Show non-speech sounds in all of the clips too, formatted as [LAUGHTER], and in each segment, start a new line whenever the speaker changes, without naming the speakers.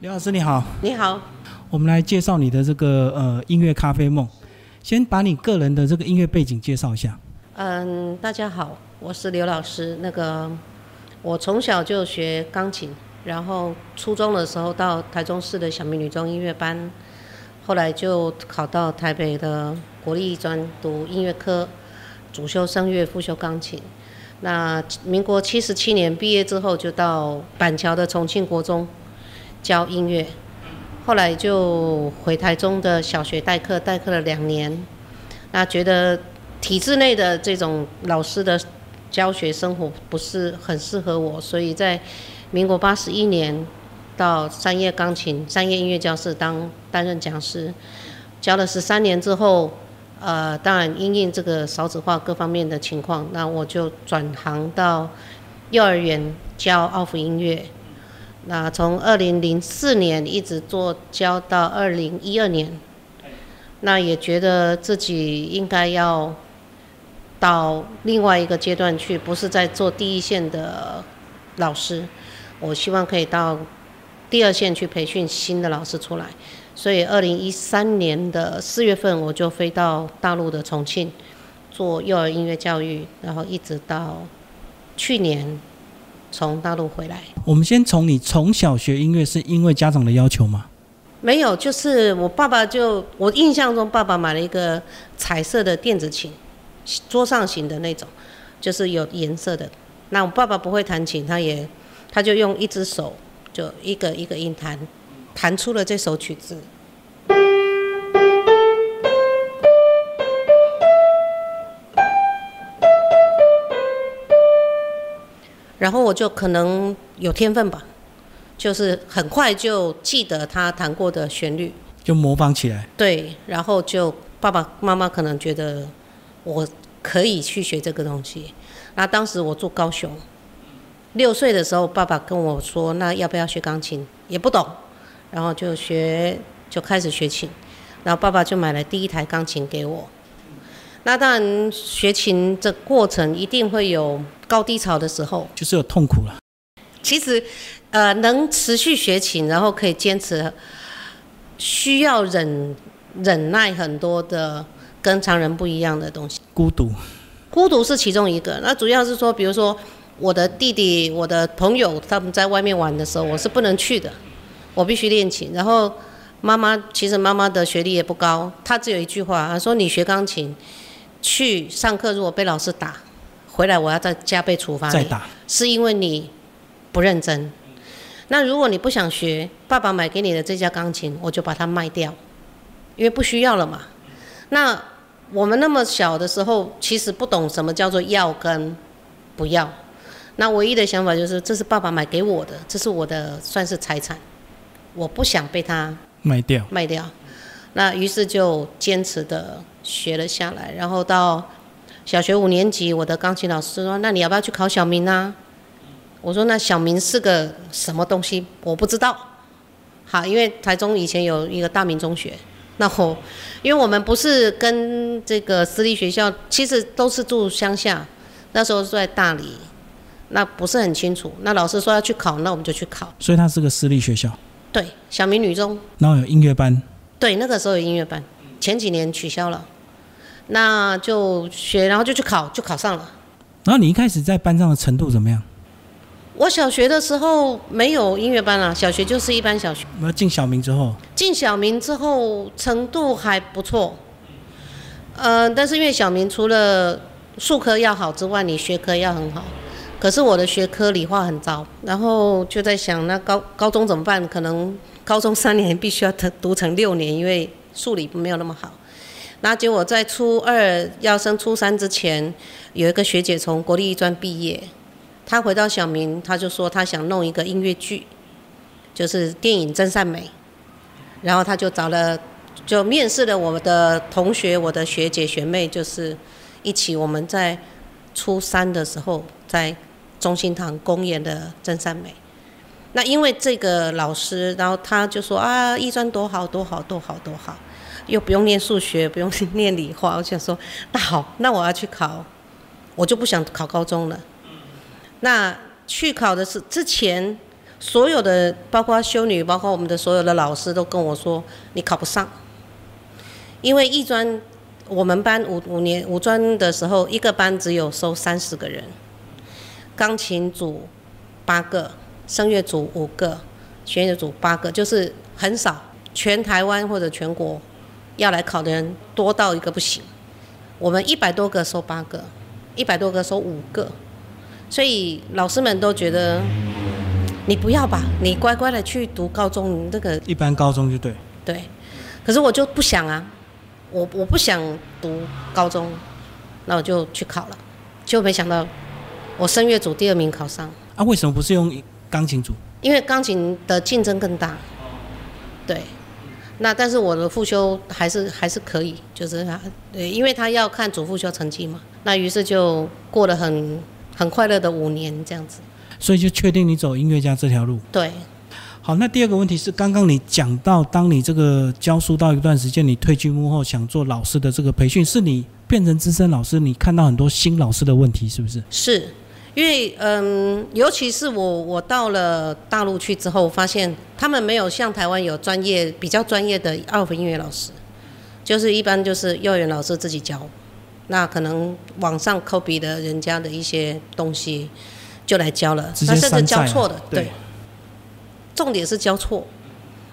刘老师你好，
你好，
我们来介绍你的这个呃音乐咖啡梦。先把你个人的这个音乐背景介绍一下。
嗯，大家好，我是刘老师。那个我从小就学钢琴，然后初中的时候到台中市的小明女中音乐班，后来就考到台北的国立艺专读音乐科，主修声乐，副修钢琴。那民国七十七年毕业之后，就到板桥的重庆国中教音乐。后来就回台中的小学代课，代课了两年。那觉得体制内的这种老师的教学生活不是很适合我，所以在民国八十一年到三叶钢琴、三叶音乐教室当担任讲师，教了十三年之后，呃，当然因应这个少子化各方面的情况，那我就转行到幼儿园教奥福音乐。那从二零零四年一直做教到二零一二年，那也觉得自己应该要到另外一个阶段去，不是在做第一线的老师，我希望可以到第二线去培训新的老师出来。所以二零一三年的四月份，我就飞到大陆的重庆做幼儿音乐教育，然后一直到去年。从大陆回来，
我们先从你从小学音乐是因为家长的要求吗？
没有，就是我爸爸就我印象中，爸爸买了一个彩色的电子琴，桌上型的那种，就是有颜色的。那我爸爸不会弹琴，他也他就用一只手就一个一个音弹，弹出了这首曲子。然后我就可能有天分吧，就是很快就记得他弹过的旋律，
就模仿起来。
对，然后就爸爸妈妈可能觉得我可以去学这个东西。那当时我住高雄，六岁的时候，爸爸跟我说：“那要不要学钢琴？”也不懂，然后就学，就开始学琴。然后爸爸就买了第一台钢琴给我。那当然，学琴这过程一定会有高低潮的时候，
就是有痛苦了。
其实，呃，能持续学琴，然后可以坚持，需要忍忍耐很多的跟常人不一样的东西。
孤独，
孤独是其中一个。那主要是说，比如说我的弟弟、我的朋友他们在外面玩的时候，我是不能去的，我必须练琴。然后妈妈，其实妈妈的学历也不高，她只有一句话，她说：“你学钢琴。”去上课，如果被老师打，回来我要再加倍处罚你。
再打，
是因为你不认真。那如果你不想学，爸爸买给你的这架钢琴，我就把它卖掉，因为不需要了嘛。那我们那么小的时候，其实不懂什么叫做要跟不要。那唯一的想法就是，这是爸爸买给我的，这是我的算是财产，我不想被他
卖掉。
卖掉。那于是就坚持的。学了下来，然后到小学五年级，我的钢琴老师说：“那你要不要去考小明呢？”我说：“那小明是个什么东西？我不知道。”好，因为台中以前有一个大明中学，那我因为我们不是跟这个私立学校，其实都是住乡下，那时候住在大理，那不是很清楚。那老师说要去考，那我们就去考。
所以它是个私立学校。
对，小明女中。
然后有音乐班。
对，那个时候有音乐班。前几年取消了，那就学，然后就去考，就考上了。
然后你一开始在班上的程度怎么样？
我小学的时候没有音乐班啊，小学就是一般小学。
那进小明之后？
进小明之后程度还不错，呃，但是因为小明除了数科要好之外，你学科要很好。可是我的学科理化很糟，然后就在想，那高高中怎么办？可能高中三年必须要读读成六年，因为。数理没有那么好，那结果在初二要升初三之前，有一个学姐从国立艺专毕业，她回到小明，她就说她想弄一个音乐剧，就是电影《真善美》，然后她就找了，就面试了我的同学、我的学姐学妹，就是一起我们在初三的时候在中心堂公演的《真善美》。那因为这个老师，然后他就说啊，艺专多好多好多好多好，又不用念数学，不用 [LAUGHS] 念理化。我想说，那好，那我要去考，我就不想考高中了。那去考的是之前，所有的包括修女，包括我们的所有的老师都跟我说，你考不上，因为艺专我们班五五年五专的时候，一个班只有收三十个人，钢琴组八个，声乐组五个，弦乐组八个，就是很少。全台湾或者全国要来考的人多到一个不行。我们一百多个收八个，一百多个收五个，所以老师们都觉得你不要吧，你乖乖的去读高中，你这个
一般高中就对。
对。可是我就不想啊，我我不想读高中，那我就去考了，就没想到我声乐组第二名考上。
啊，为什么不是用钢琴组？
因为钢琴的竞争更大。对。那但是我的复修还是还是可以，就是他，对，因为他要看主复修成绩嘛。那于是就过了很很快乐的五年这样子。
所以就确定你走音乐家这条路。
对。
好，那第二个问题是，刚刚你讲到，当你这个教书到一段时间，你退居幕后，想做老师的这个培训，是你变成资深老师，你看到很多新老师的问题，是不是？
是。因为嗯，尤其是我我到了大陆去之后，发现他们没有像台湾有专业比较专业的二胡音乐老师，就是一般就是幼儿园老师自己教，那可能网上 copy 的人家的一些东西就来教了，
那
甚至教错的，
对，
重点是教错，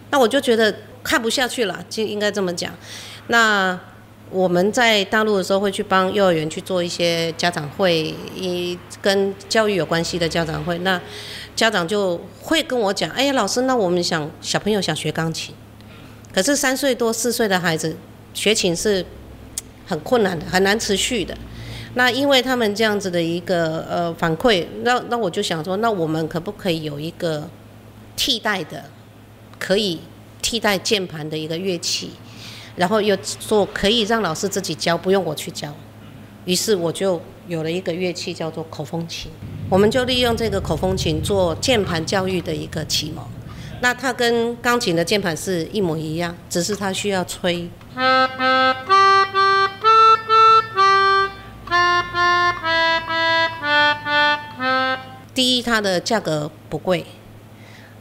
那我就觉得看不下去了，就应该这么讲，那。我们在大陆的时候会去帮幼儿园去做一些家长会，一跟教育有关系的家长会。那家长就会跟我讲：“哎呀，老师，那我们想小朋友想学钢琴，可是三岁多四岁的孩子学琴是很困难的，很难持续的。那因为他们这样子的一个呃反馈，那那我就想说，那我们可不可以有一个替代的，可以替代键盘的一个乐器？”然后又说可以让老师自己教，不用我去教，于是我就有了一个乐器叫做口风琴。我们就利用这个口风琴做键盘教育的一个启蒙。那它跟钢琴的键盘是一模一样，只是它需要吹。第一，它的价格不贵，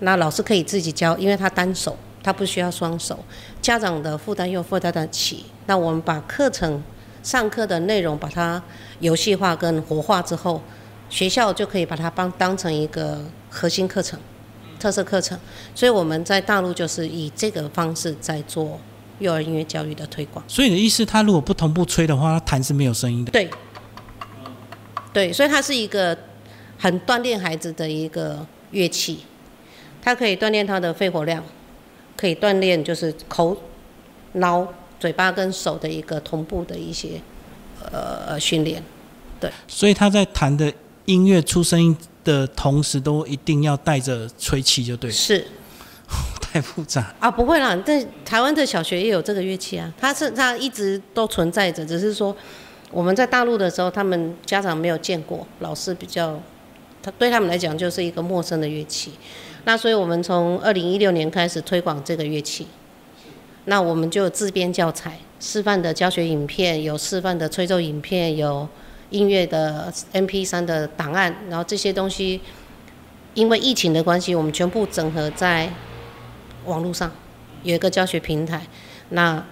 那老师可以自己教，因为它单手。他不需要双手，家长的负担又负担得起。那我们把课程上课的内容把它游戏化跟活化之后，学校就可以把它帮当成一个核心课程、特色课程。所以我们在大陆就是以这个方式在做幼儿音乐教育的推广。
所以你的意思，他如果不同步吹的话，他弹是没有声音的。
对，对，所以它是一个很锻炼孩子的一个乐器，它可以锻炼他的肺活量。可以锻炼，就是口、脑、嘴巴跟手的一个同步的一些呃训练，对。
所以他在弹的音乐出声音的同时，都一定要带着吹气，就对。
是。[LAUGHS]
太复杂
啊，不会啦，在台湾的小学也有这个乐器啊，它是它一直都存在着，只是说我们在大陆的时候，他们家长没有见过，老师比较，对他们来讲就是一个陌生的乐器。那所以，我们从二零一六年开始推广这个乐器。那我们就自编教材、示范的教学影片，有示范的吹奏影片，有音乐的 M P 三的档案。然后这些东西，因为疫情的关系，我们全部整合在网络上，有一个教学平台。那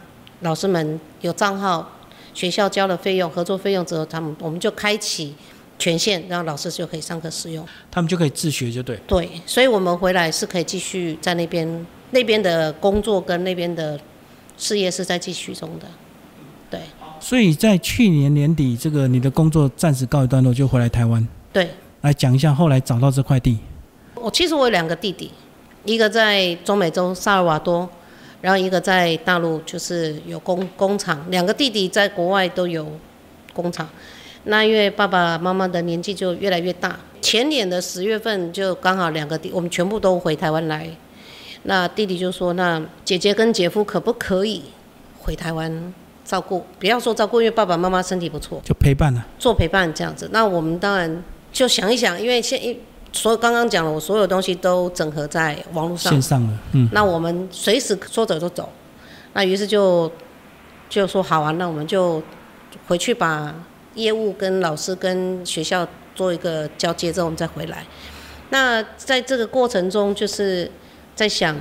老师们有账号，学校交了费用、合作费用之后，他们我们就开启。权限，然后老师就可以上课使用，
他们就可以自学，就对。
对，所以我们回来是可以继续在那边那边的工作跟那边的事业是在继续中的，对。
所以在去年年底，这个你的工作暂时告一段落，就回来台湾。
对。
来讲一下后来找到这块地。
我其实我有两个弟弟，一个在中美洲萨尔瓦多，然后一个在大陆，就是有工工厂。两个弟弟在国外都有工厂。那因为爸爸妈妈的年纪就越来越大，前年的十月份就刚好两个弟，我们全部都回台湾来。那弟弟就说：“那姐姐跟姐夫可不可以回台湾照顾？不要说照顾，因为爸爸妈妈身体不错，
就陪伴了，
做陪伴这样子。那我们当然就想一想，因为现一所有刚刚讲了，我所有东西都整合在网络上，
线上了。嗯，
那我们随时说走就走。那于是就就说好啊，那我们就回去把。业务跟老师跟学校做一个交接之后，我们再回来。那在这个过程中，就是在想，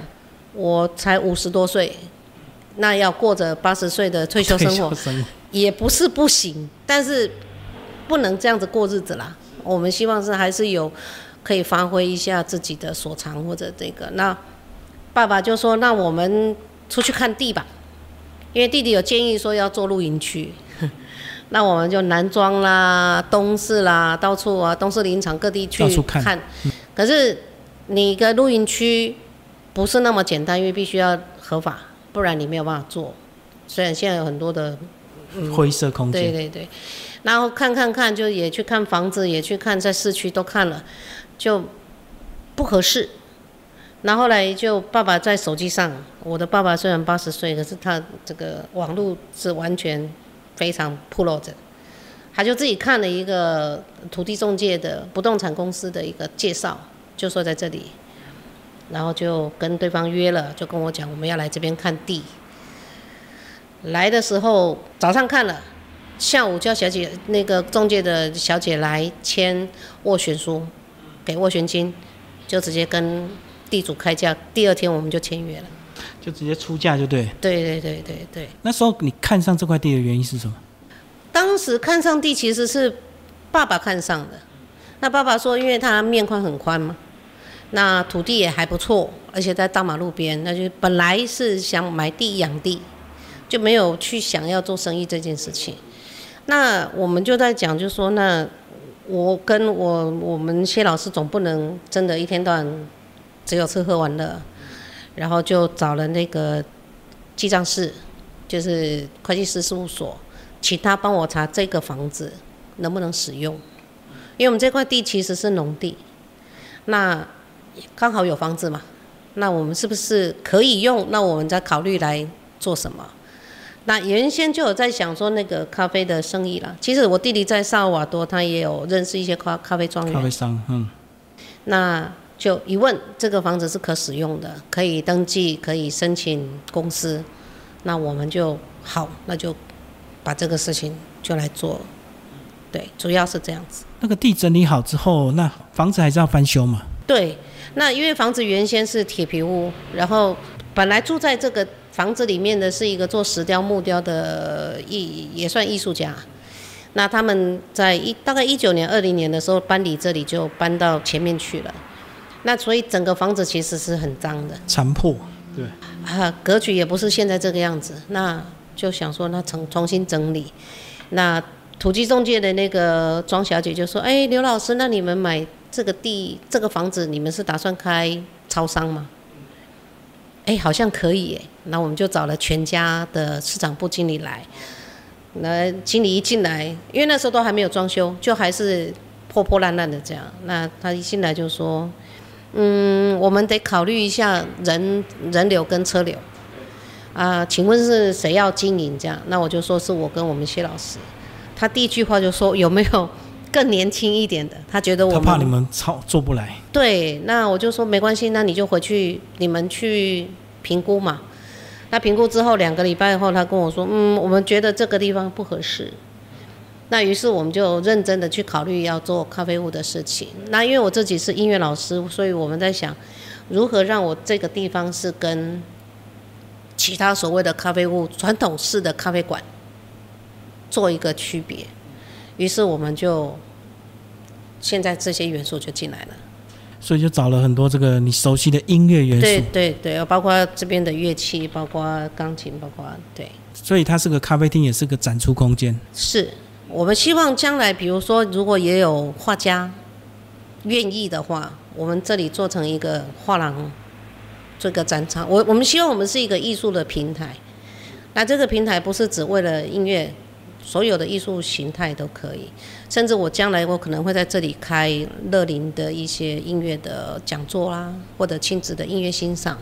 我才五十多岁，那要过着八十岁的退休生活，也不是不行，但是不能这样子过日子啦。我们希望是还是有可以发挥一下自己的所长或者这个。那爸爸就说：“那我们出去看地吧。”因为弟弟有建议说要做露营区，那我们就南庄啦、东市啦，到处啊，东市林场各地去看。可是你一个露营区不是那么简单，因为必须要合法，不然你没有办法做。虽然现在有很多的
灰色空间，
对对对。然后看看看，就也去看房子，也去看在市区都看了，就不合适。然后来就爸爸在手机上，我的爸爸虽然八十岁，可是他这个网络是完全非常铺露着，他就自己看了一个土地中介的不动产公司的一个介绍，就说在这里，然后就跟对方约了，就跟我讲我们要来这边看地。来的时候早上看了，下午叫小姐那个中介的小姐来签斡旋书，给斡旋金，就直接跟。地主开价，第二天我们就签约了，
就直接出价就对。
对对对对对。
那时候你看上这块地的原因是什么？
当时看上地其实是爸爸看上的。那爸爸说，因为他面宽很宽嘛，那土地也还不错，而且在大马路边，那就本来是想买地养地，就没有去想要做生意这件事情。那我们就在讲，就说那我跟我我们谢老师总不能真的一天到晚。只有吃喝玩乐，然后就找了那个记账室，就是会计师事务所，请他帮我查这个房子能不能使用。因为我们这块地其实是农地，那刚好有房子嘛，那我们是不是可以用？那我们再考虑来做什么？那原先就有在想说那个咖啡的生意了。其实我弟弟在萨尔瓦多，他也有认识一些咖咖啡庄园。
咖啡商，嗯。
那。就一问，这个房子是可使用的，可以登记，可以申请公司，那我们就好，那就把这个事情就来做。对，主要是这样子。
那个地整理好之后，那房子还是要翻修嘛？
对，那因为房子原先是铁皮屋，然后本来住在这个房子里面的是一个做石雕木雕的艺，也算艺术家。那他们在一大概一九年、二零年的时候搬离这里，就搬到前面去了。那所以整个房子其实是很脏的，
残破，对，
啊，格局也不是现在这个样子，那就想说那重重新整理。那土地中介的那个庄小姐就说：“哎，刘老师，那你们买这个地、这个房子，你们是打算开超商吗？”哎，好像可以哎，那我们就找了全家的市场部经理来。那经理一进来，因为那时候都还没有装修，就还是破破烂烂的这样。那他一进来就说。嗯，我们得考虑一下人人流跟车流啊，请问是谁要经营这样？那我就说是我跟我们谢老师。他第一句话就说有没有更年轻一点的？他觉得我
他怕你们操做不来。
对，那我就说没关系，那你就回去你们去评估嘛。那评估之后两个礼拜后，他跟我说，嗯，我们觉得这个地方不合适。那于是我们就认真的去考虑要做咖啡屋的事情。那因为我自己是音乐老师，所以我们在想，如何让我这个地方是跟其他所谓的咖啡屋、传统式的咖啡馆做一个区别。于是我们就现在这些元素就进来了。
所以就找了很多这个你熟悉的音乐元素。
对对对，包括这边的乐器，包括钢琴，包括对。
所以它是个咖啡厅，也是个展出空间。
是。我们希望将来，比如说，如果也有画家愿意的话，我们这里做成一个画廊，这个展场。我我们希望我们是一个艺术的平台。那这个平台不是只为了音乐，所有的艺术形态都可以。甚至我将来我可能会在这里开乐林的一些音乐的讲座啦，或者亲子的音乐欣赏，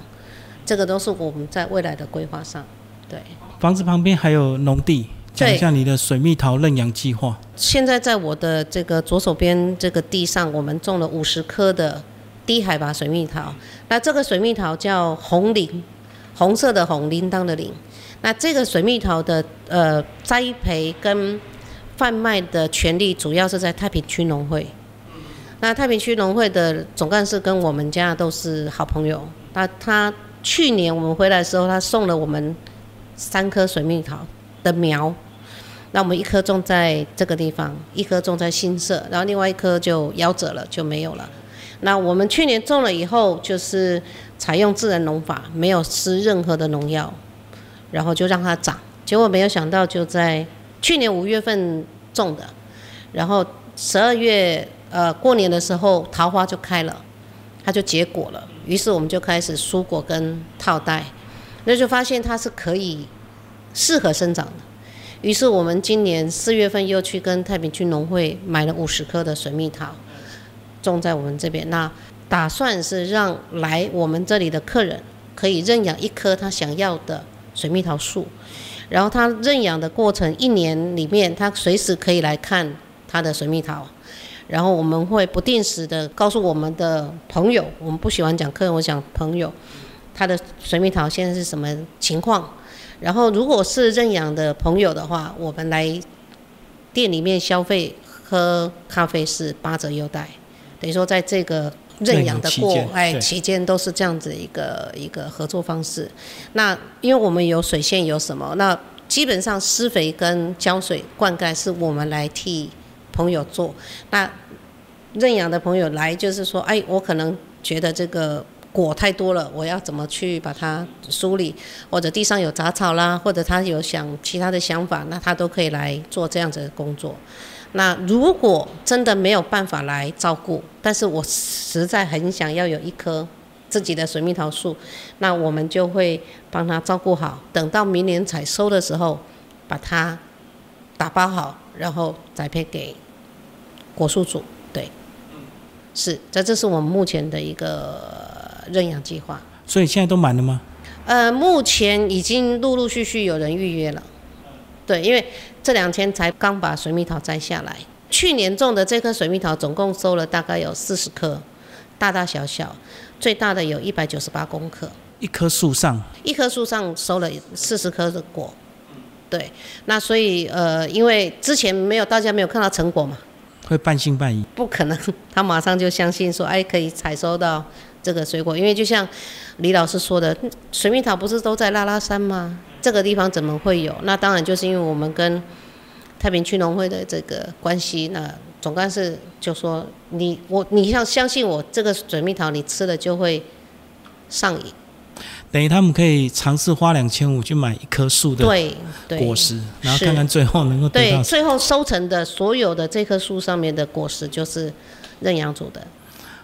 这个都是我们在未来的规划上。对，
房子旁边还有农地。讲一下你的水蜜桃认养计划。
现在在我的这个左手边这个地上，我们种了五十棵的低海拔水蜜桃。那这个水蜜桃叫红铃，红色的红，铃铛的铃。那这个水蜜桃的呃栽培跟贩卖的权利，主要是在太平区农会。那太平区农会的总干事跟我们家都是好朋友。那他去年我们回来的时候，他送了我们三颗水蜜桃的苗。那我们一颗种在这个地方，一颗种在新社，然后另外一颗就夭折了，就没有了。那我们去年种了以后，就是采用自然农法，没有施任何的农药，然后就让它长。结果没有想到，就在去年五月份种的，然后十二月呃过年的时候，桃花就开了，它就结果了。于是我们就开始疏果跟套袋，那就发现它是可以适合生长的。于是我们今年四月份又去跟太平区农会买了五十棵的水蜜桃，种在我们这边。那打算是让来我们这里的客人可以认养一棵他想要的水蜜桃树，然后他认养的过程一年里面，他随时可以来看他的水蜜桃。然后我们会不定时的告诉我们的朋友，我们不喜欢讲客人，我讲朋友，他的水蜜桃现在是什么情况。然后，如果是认养的朋友的话，我们来店里面消费喝咖啡是八折优待，等于说在这个认养的过哎期间都是这样子一个一个合作方式。那因为我们有水线有什么，那基本上施肥跟浇水灌溉是我们来替朋友做。那认养的朋友来就是说，哎，我可能觉得这个。果太多了，我要怎么去把它梳理？或者地上有杂草啦，或者他有想其他的想法，那他都可以来做这样子的工作。那如果真的没有办法来照顾，但是我实在很想要有一棵自己的水蜜桃树，那我们就会帮他照顾好，等到明年采收的时候，把它打包好，然后栽培给果树组。对，是，这这是我们目前的一个。认养计划，
所以现在都满了吗？
呃，目前已经陆陆续续有人预约了。对，因为这两天才刚把水蜜桃摘下来。去年种的这棵水蜜桃总共收了大概有四十颗，大大小小，最大的有一百九十八公克。
一棵树上，
一棵树上收了四十颗的果。对，那所以呃，因为之前没有大家没有看到成果嘛，
会半信半疑。
不可能，他马上就相信说，哎，可以采收到。这个水果，因为就像李老师说的，水蜜桃不是都在拉拉山吗？这个地方怎么会有？那当然就是因为我们跟太平区农会的这个关系。那总干事就说：“你我你要相信我，这个水蜜桃你吃了就会上瘾。”
等于他们可以尝试花两千五去买一棵树的果实，然后看看最后能够得到。
最后收成的所有的这棵树上面的果实就是认养组的。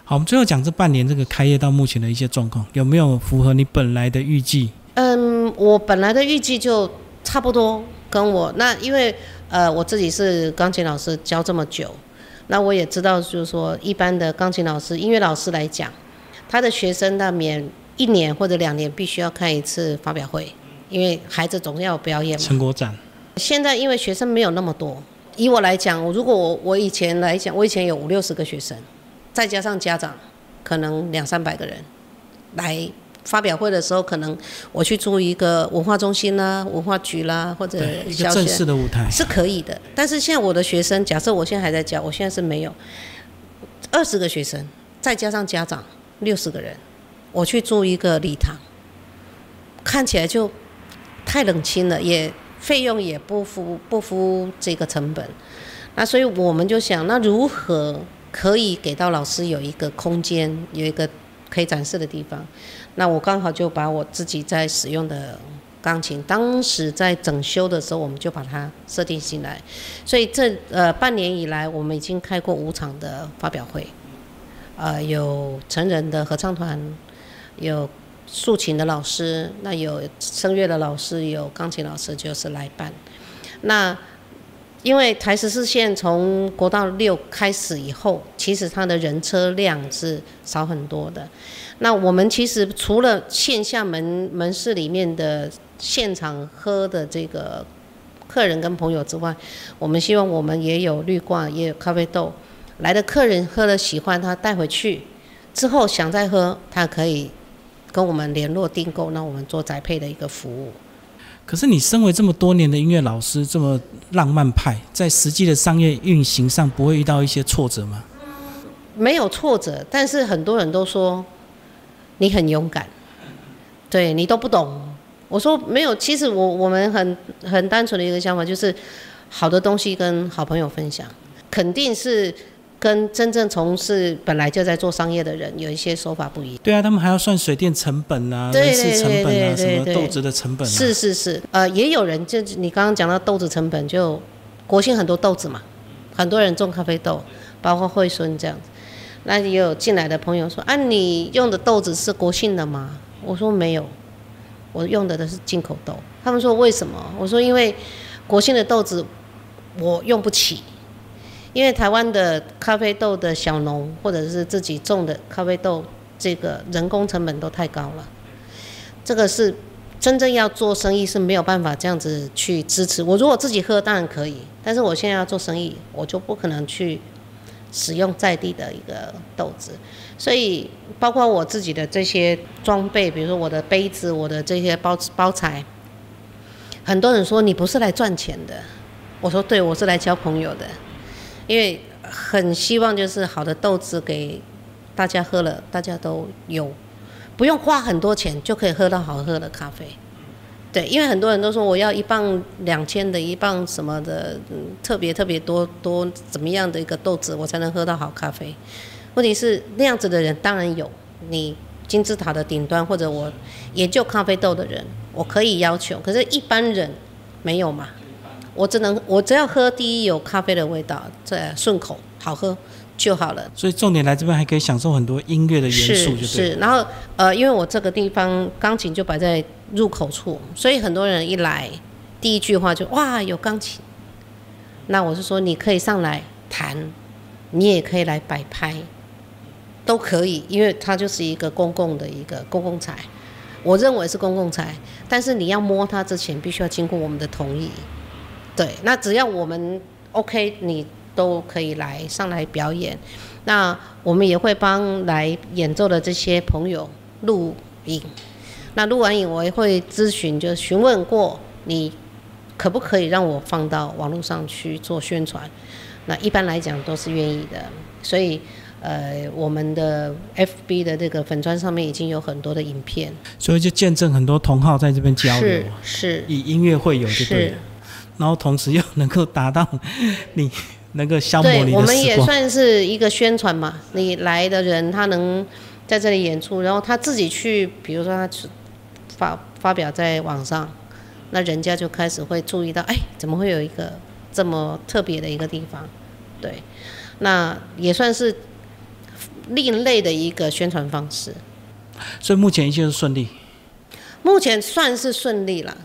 好，我们最后讲这半年这个开业到目前的一些状况，有没有符合你本来的预计？
嗯，我本来的预计就差不多跟我那，因为呃我自己是钢琴老师教这么久，那我也知道就是说一般的钢琴老师、音乐老师来讲，他的学生那免一年或者两年必须要开一次发表会，因为孩子总要表演嘛。
成果展。
现在因为学生没有那么多，以我来讲，如果我我以前来讲，我以前有五六十个学生。再加上家长，可能两三百个人来发表会的时候，可能我去租一个文化中心啦、文化局啦，或者
一个正式的舞台
是可以的。但是现在我的学生，假设我现在还在教，我现在是没有二十个学生，再加上家长六十个人，我去租一个礼堂，看起来就太冷清了，也费用也不符不敷这个成本。那所以我们就想，那如何？可以给到老师有一个空间，有一个可以展示的地方。那我刚好就把我自己在使用的钢琴，当时在整修的时候，我们就把它设定进来。所以这呃半年以来，我们已经开过五场的发表会，呃，有成人的合唱团，有竖琴的老师，那有声乐的老师，有钢琴老师，就是来办。那因为台十四线从国道六开始以后，其实它的人车量是少很多的。那我们其实除了线下门门市里面的现场喝的这个客人跟朋友之外，我们希望我们也有绿罐，也有咖啡豆，来的客人喝了喜欢，他带回去之后想再喝，他可以跟我们联络订购，那我们做宅配的一个服务。
可是你身为这么多年的音乐老师，这么浪漫派，在实际的商业运行上不会遇到一些挫折吗？
没有挫折，但是很多人都说你很勇敢，对你都不懂。我说没有，其实我我们很很单纯的一个想法就是，好的东西跟好朋友分享，肯定是跟真正从事本来就在做商业的人有一些手法不一样。
对啊，他们还要算水电成本啊、
对
人事成本啊、什么
对
豆子的成本啊。
是是是，呃，也有人就你刚刚讲到豆子成本，就国庆很多豆子嘛，很多人种咖啡豆，包括惠孙这样子。那也有进来的朋友说啊，你用的豆子是国庆的吗？我说没有，我用的的是进口豆。他们说为什么？我说因为国庆的豆子我用不起，因为台湾的咖啡豆的小农或者是自己种的咖啡豆，这个人工成本都太高了。这个是真正要做生意是没有办法这样子去支持。我如果自己喝当然可以，但是我现在要做生意，我就不可能去使用在地的一个豆子。所以包括我自己的这些装备，比如说我的杯子、我的这些包包材，很多人说你不是来赚钱的，我说对，我是来交朋友的，因为很希望就是好的豆子给大家喝了，大家都有。不用花很多钱就可以喝到好喝的咖啡。对，因为很多人都说我要一磅两千的，一磅什么的，特别特别多多怎么样的一个豆子，我才能喝到好咖啡。问题是那样子的人当然有，你金字塔的顶端或者我研究咖啡豆的人，我可以要求，可是一般人没有嘛。我只能我只要喝第一有咖啡的味道，这顺口好喝就好了。
所以重点来这边还可以享受很多音乐的元素，
是
就对
是，然后呃，因为我这个地方钢琴就摆在入口处，所以很多人一来，第一句话就哇有钢琴，那我是说你可以上来弹，你也可以来摆拍，都可以，因为它就是一个公共的一个公共财，我认为是公共财，但是你要摸它之前，必须要经过我们的同意。对，那只要我们 OK，你都可以来上来表演。那我们也会帮来演奏的这些朋友录影。那录完影，我也会咨询，就询问过你可不可以让我放到网络上去做宣传。那一般来讲都是愿意的，所以呃，我们的 FB 的这个粉砖上面已经有很多的影片，
所以就见证很多同好在这边交流
是，是
以音乐会友就对然后同时又能够达到你 [LAUGHS] 能够消磨你
对，我们也。算是一个宣传嘛。你来的人，他能在这里演出，然后他自己去，比如说他去发发表在网上，那人家就开始会注意到，哎，怎么会有一个这么特别的一个地方？对，那也算是另类的一个宣传方式。
所以目前一切是顺利。
目前算是顺利了，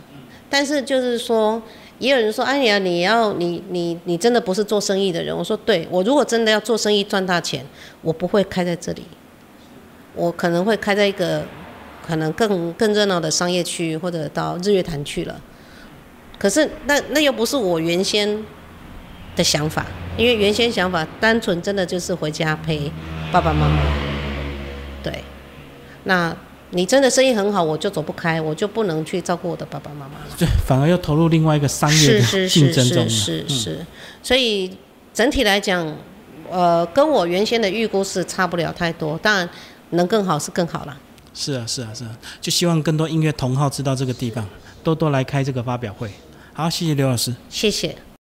但是就是说，也有人说，哎呀，你要你你你真的不是做生意的人。我说，对我如果真的要做生意赚大钱，我不会开在这里，我可能会开在一个可能更更热闹的商业区，或者到日月潭去了。可是那那又不是我原先的想法，因为原先想法单纯真的就是回家陪爸爸妈妈。对，那你真的生意很好，我就走不开，我就不能去照顾我的爸爸妈妈了。
对反而又投入另外一个商业
是
的
是是
竞争中
是
是。
是是，所以整体来讲，呃，跟我原先的预估是差不了太多，当然能更好是更好啦。
是啊，是啊，是啊，就希望更多音乐同好知道这个地方，多多来开这个发表会。好，谢谢刘老师。
谢谢。